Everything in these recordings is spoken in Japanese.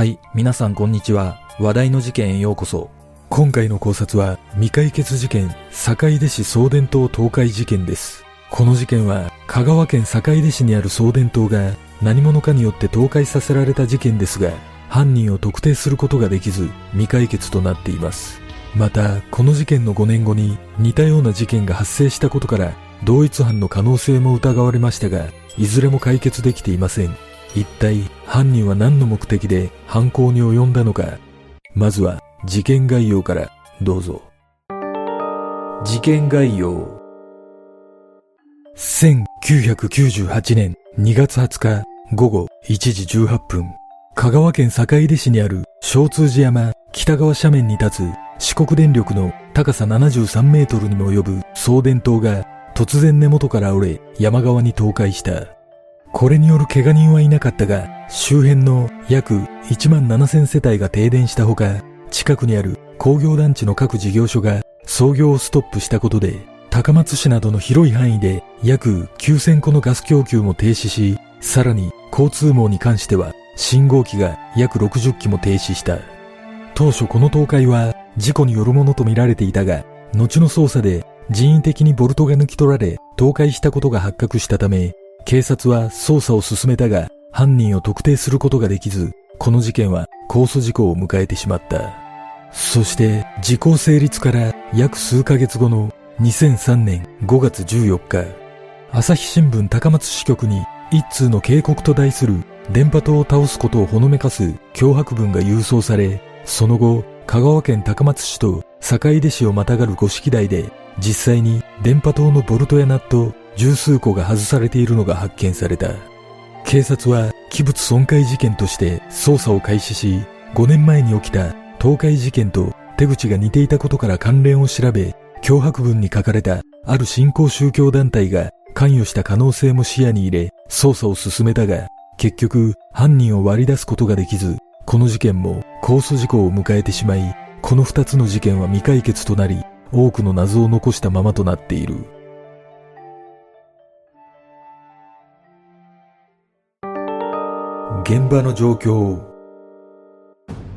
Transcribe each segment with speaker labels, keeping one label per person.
Speaker 1: はい、皆さんこんにちは。話題の事件へようこそ。今回の考察は未解決事件、坂出市送電塔倒壊事件です。この事件は香川県坂出市にある送電塔が何者かによって倒壊させられた事件ですが、犯人を特定することができず未解決となっています。また、この事件の5年後に似たような事件が発生したことから同一犯の可能性も疑われましたが、いずれも解決できていません。一体犯人は何の目的で犯行に及んだのか。まずは事件概要からどうぞ。事件概要。1998年2月20日午後1時18分。香川県坂出市にある小通寺山北側斜面に立つ四国電力の高さ73メートルにも及ぶ送電塔が突然根元から折れ山側に倒壊した。これによる怪我人はいなかったが、周辺の約1万7000世帯が停電したほか、近くにある工業団地の各事業所が操業をストップしたことで、高松市などの広い範囲で約9000個のガス供給も停止し、さらに交通網に関しては信号機が約60機も停止した。当初この倒壊は事故によるものとみられていたが、後の捜査で人為的にボルトが抜き取られ倒壊したことが発覚したため、警察は捜査を進めたが、犯人を特定することができず、この事件は控訴事故を迎えてしまった。そして、時効成立から約数ヶ月後の2003年5月14日、朝日新聞高松支局に一通の警告と題する電波塔を倒すことをほのめかす脅迫文が郵送され、その後、香川県高松市と坂出市をまたがる五色台で、実際に電波塔のボルトやナット十数個が外されているのが発見された。警察は器物損壊事件として捜査を開始し、5年前に起きた倒壊事件と手口が似ていたことから関連を調べ、脅迫文に書かれたある新興宗教団体が関与した可能性も視野に入れ、捜査を進めたが、結局犯人を割り出すことができず、この事件も控訴事故を迎えてしまい、この二つの事件は未解決となり、多くの謎を残したままとなっている。現場の状況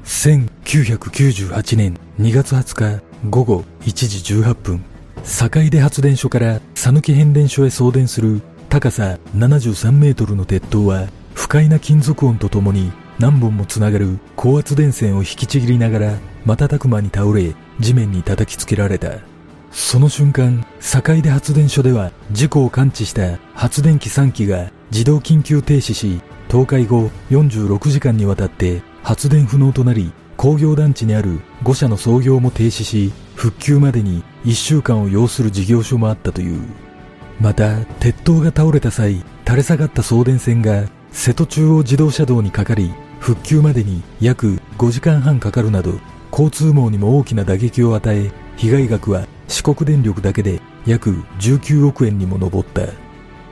Speaker 1: 1998年2月20日午後1時18分坂出発電所から讃岐変電所へ送電する高さ73メートルの鉄塔は不快な金属音とともに何本もつながる高圧電線を引きちぎりながら瞬く間に倒れ地面に叩きつけられた。その瞬間坂出発電所では事故を感知した発電機3機が自動緊急停止し倒壊後46時間にわたって発電不能となり工業団地にある5社の操業も停止し復旧までに1週間を要する事業所もあったという。また鉄塔が倒れた際垂れ下がった送電線が瀬戸中央自動車道にかかり復旧までに約5時間半かかるなど交通網にも大きな打撃を与え被害額は四国電力だけで約19億円にも上った。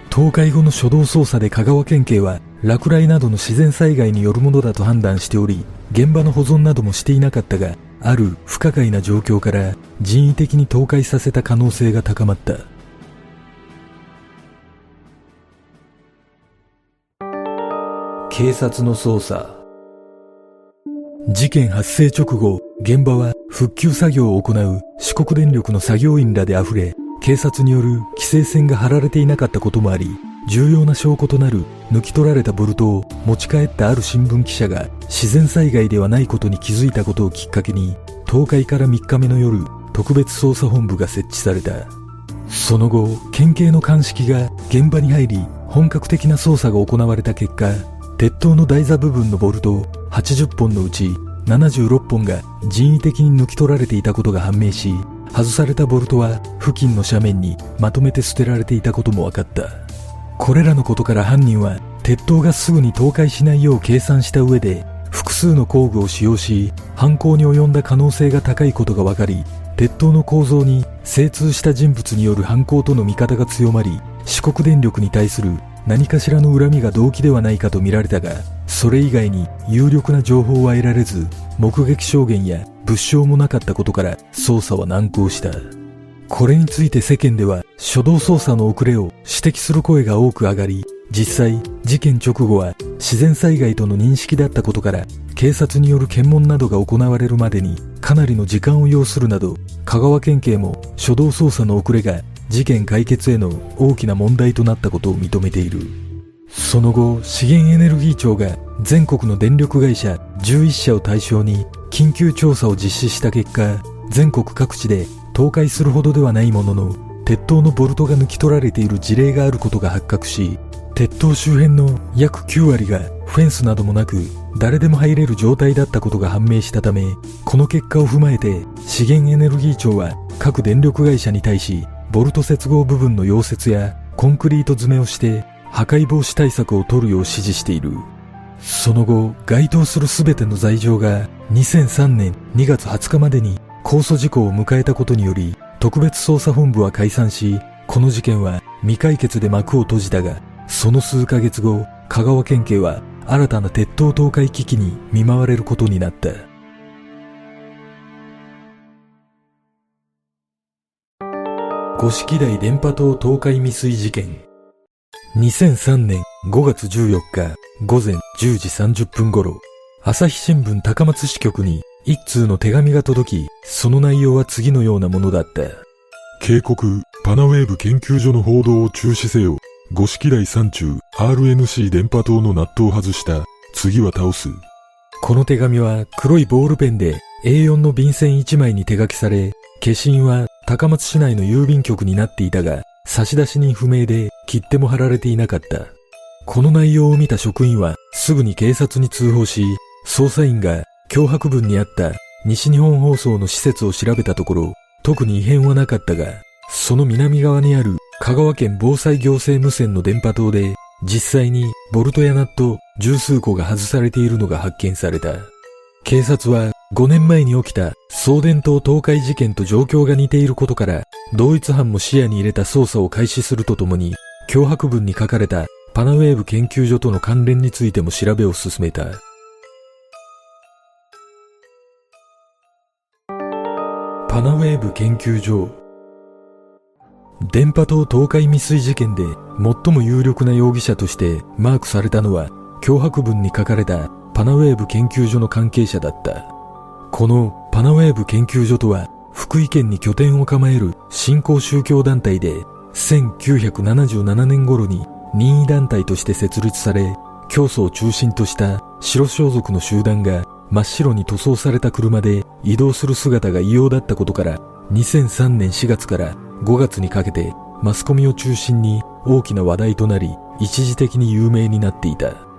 Speaker 1: 倒壊後の初動捜査で香川県警は落雷などの自然災害によるものだと判断しており現場の保存などもしていなかったがある不可解な状況から人為的に倒壊させた可能性が高まった。警察の捜査。事件発生直後現場は復旧作業を行う四国電力の作業員らで溢れ警察による規制線が張られていなかったこともあり重要な証拠となる抜き取られたボルトを持ち帰ったある新聞記者が自然災害ではないことに気づいたことをきっかけに倒壊から3日目の夜特別捜査本部が設置された。その後県警の鑑識が現場に入り本格的な捜査が行われた結果鉄塔の台座部分のボルト80本のうち76本が人為的に抜き取られていたことが判明し外されたボルトは付近の斜面にまとめて捨てられていたことも分かった。これらのことから犯人は鉄塔がすぐに倒壊しないよう計算した上で複数の工具を使用し犯行に及んだ可能性が高いことが分かり鉄塔の構造に精通した人物による犯行との見方が強まり四国電力に対する何かしらの恨みが動機ではないかと見られたがそれ以外に有力な情報は得られず目撃証言や物証もなかったことから捜査は難航した。これについて世間では初動捜査の遅れを指摘する声が多く上がり実際事件直後は自然災害との認識だったことから警察による検問などが行われるまでにかなりの時間を要するなど香川県警も初動捜査の遅れが事件解決への大きな問題となったことを認めている。その後資源エネルギー庁が全国の電力会社11社を対象に緊急調査を実施した結果全国各地で倒壊するほどではないものの鉄塔のボルトが抜き取られている事例があることが発覚し鉄塔周辺の約9割がフェンスなどもなく誰でも入れる状態だったことが判明したためこの結果を踏まえて資源エネルギー庁は各電力会社に対しボルト接合部分の溶接やコンクリート詰めをして破壊防止対策を取るよう指示している。その後該当する全ての罪状が2003年2月20日までに控訴事項を迎えたことにより特別捜査本部は解散しこの事件は未解決で幕を閉じたがその数ヶ月後香川県警は新たな鉄塔倒壊危機に見舞われることになった。五色台電波塔倒壊未遂事件。2003年5月14日午前10時30分頃朝日新聞高松支局に一通の手紙が届き、その内容は次のようなものだった。
Speaker 2: 警告、パナウェーブ研究所の報道を中止せよ。五色台山中 RNC 電波塔のナットを外した。次は倒す。
Speaker 1: この手紙は黒いボールペンで A4 の便箋1枚に手書きされ、消印は高松市内の郵便局になっていたが、差出人不明で切手も貼られていなかった。この内容を見た職員はすぐに警察に通報し、捜査員が脅迫文にあった西日本放送の施設を調べたところ、特に異変はなかったが、その南側にある香川県防災行政無線の電波塔で、実際にボルトやナット十数個が外されているのが発見された。警察は5年前に起きた送電塔倒壊事件と状況が似ていることから、同一犯も視野に入れた捜査を開始するとともに、脅迫文に書かれたパナウェーブ研究所との関連についても調べを進めた。パナウェーブ研究所電波塔倒壊未遂事件で最も有力な容疑者としてマークされたのは脅迫文に書かれたパナウェーブ研究所の関係者だった。このパナウェーブ研究所とは福井県に拠点を構える新興宗教団体で1977年頃に任意団体として設立され教祖を中心とした白装束の集団が真っ白に塗装された車で移動する姿が異様だったことから2003年4月から5月にかけてマスコミを中心に大きな話題となり一時的に有名になっていた。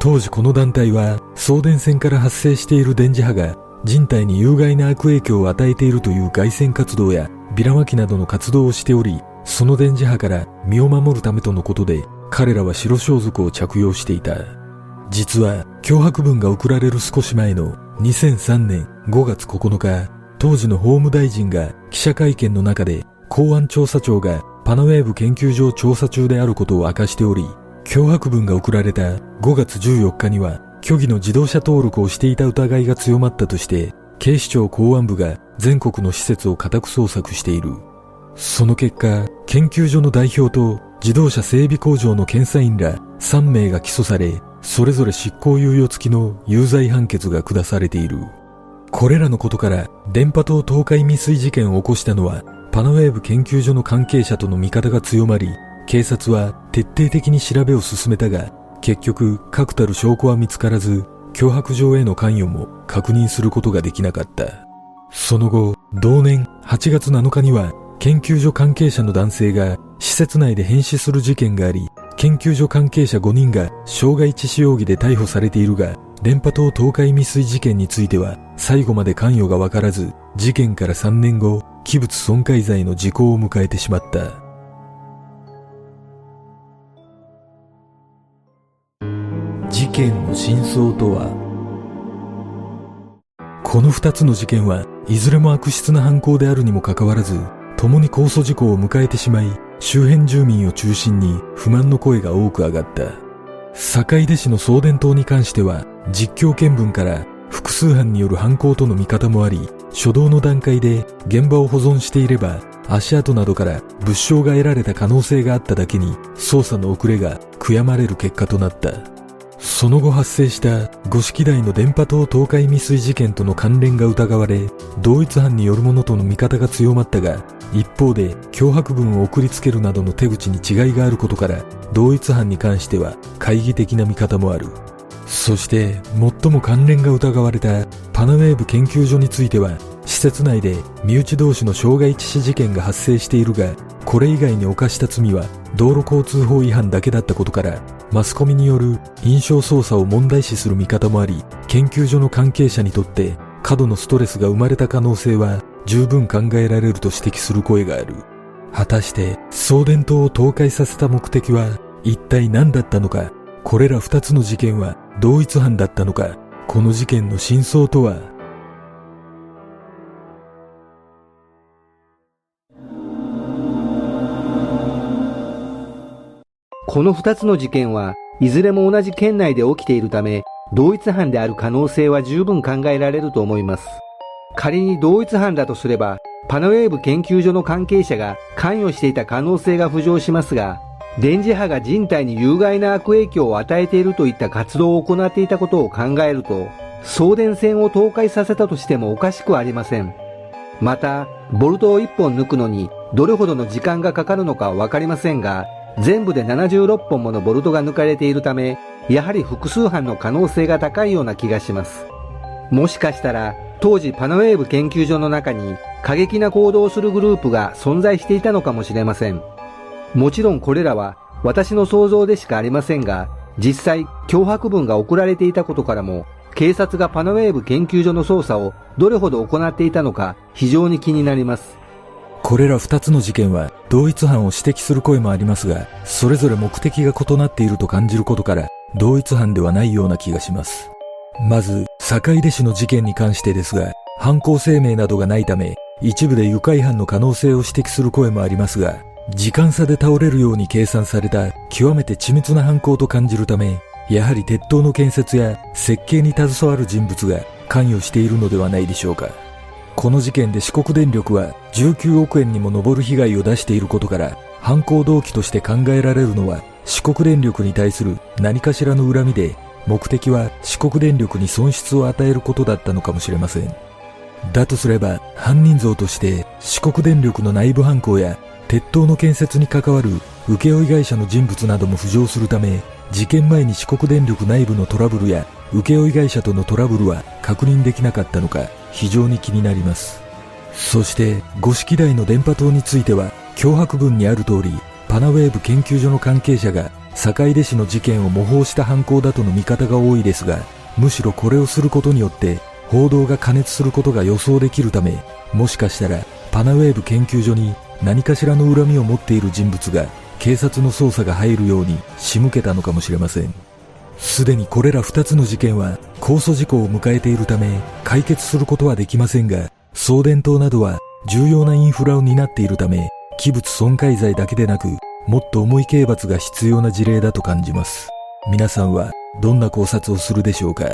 Speaker 1: 当時この団体は送電線から発生している電磁波が人体に有害な悪影響を与えているという外線活動やビラ巻きなどの活動をしておりその電磁波から身を守るためとのことで彼らは白装束を着用していた。実は脅迫文が送られる少し前の2003年5月9日、当時の法務大臣が記者会見の中で公安調査庁がパナウェーブ研究所調査中であることを明かしており、脅迫文が送られた5月14日には虚偽の自動車登録をしていた疑いが強まったとして、警視庁公安部が全国の施設を家宅捜索している。その結果、研究所の代表と自動車整備工場の検査員ら3名が起訴され、それぞれ執行猶予付きの有罪判決が下されている。これらのことから電波塔倒壊未遂事件を起こしたのはパナウェーブ研究所の関係者との見方が強まり、警察は徹底的に調べを進めたが、結局確たる証拠は見つからず、脅迫状への関与も確認することができなかった。その後、同年8月7日には研究所関係者の男性が施設内で変死する事件があり、研究所関係者5人が傷害致死容疑で逮捕されているが、電波塔倒壊未遂事件については最後まで関与がわからず、事件から3年後、器物損壊罪の時効を迎えてしまった。件の真相とは？この2つの事件はいずれも悪質な犯行であるにもかかわらず、共に控訴事項を迎えてしまい、周辺住民を中心に不満の声が多く上がった。坂出市の送電塔に関しては実況見分から複数犯による犯行との見方もあり、初動の段階で現場を保存していれば足跡などから物証が得られた可能性があっただけに捜査の遅れが悔やまれる結果となった。その後発生した五色台の電波塔倒壊未遂事件との関連が疑われ、同一犯によるものとの見方が強まったが、一方で脅迫文を送りつけるなどの手口に違いがあることから、同一犯に関しては懐疑的な見方もある。そして最も関連が疑われたパナウェーブ研究所については施設内で身内同士の傷害致死事件が発生しているがこれ以外に犯した罪は道路交通法違反だけだったことからマスコミによる印象操作を問題視する見方もあり研究所の関係者にとって過度のストレスが生まれた可能性は十分考えられると指摘する声がある。果たして送電塔を倒壊させた目的は一体何だったのかこれら二つの事件は同一犯だったのかこの事件の真相とは
Speaker 3: この2つの事件はいずれも同じ県内で起きているため、同一犯である可能性は十分考えられると思います。仮に同一犯だとすれば、パナウェーブ研究所の関係者が関与していた可能性が浮上しますが、電磁波が人体に有害な悪影響を与えているといった活動を行っていたことを考えると、送電線を倒壊させたとしてもおかしくありません。また、ボルトを1本抜くのにどれほどの時間がかかるのかはわかりませんが、全部で76本ものボルトが抜かれているため、やはり複数犯の可能性が高いような気がします。もしかしたら、当時パナウェーブ研究所の中に過激な行動をするグループが存在していたのかもしれません。もちろんこれらは私の想像でしかありませんが、実際脅迫文が送られていたことからも、警察がパナウェーブ研究所の捜査をどれほど行っていたのか非常に気になります。
Speaker 1: これら二つの事件は同一犯を指摘する声もありますが、それぞれ目的が異なっていると感じることから、同一犯ではないような気がします。まず、坂出市の事件に関してですが、犯行声明などがないため、一部で愉快犯の可能性を指摘する声もありますが、時間差で倒れるように計算された極めて緻密な犯行と感じるため、やはり鉄塔の建設や設計に携わる人物が関与しているのではないでしょうか。この事件で四国電力は19億円にも上る被害を出していることから犯行動機として考えられるのは四国電力に対する何かしらの恨みで目的は四国電力に損失を与えることだったのかもしれません。だとすれば犯人像として四国電力の内部犯行や鉄塔の建設に関わる請負会社の人物なども浮上するため事件前に四国電力内部のトラブルや請負会社とのトラブルは確認できなかったのか非常に気になります。そして五色台の電波塔については脅迫文にある通りパナウェーブ研究所の関係者が坂出市の事件を模倣した犯行だとの見方が多いですがむしろこれをすることによって報道が過熱することが予想できるためもしかしたらパナウェーブ研究所に何かしらの恨みを持っている人物が警察の捜査が入るように仕向けたのかもしれませんすでにこれら2つの事件は控訴事項を迎えているため解決することはできませんが、送電塔などは重要なインフラを担っているため、器物損壊罪だけでなく、もっと重い刑罰が必要な事例だと感じます。皆さんはどんな考察をするでしょうか？